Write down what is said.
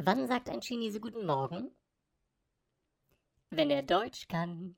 Wann sagt ein Chinese Guten Morgen? Wenn er Deutsch kann.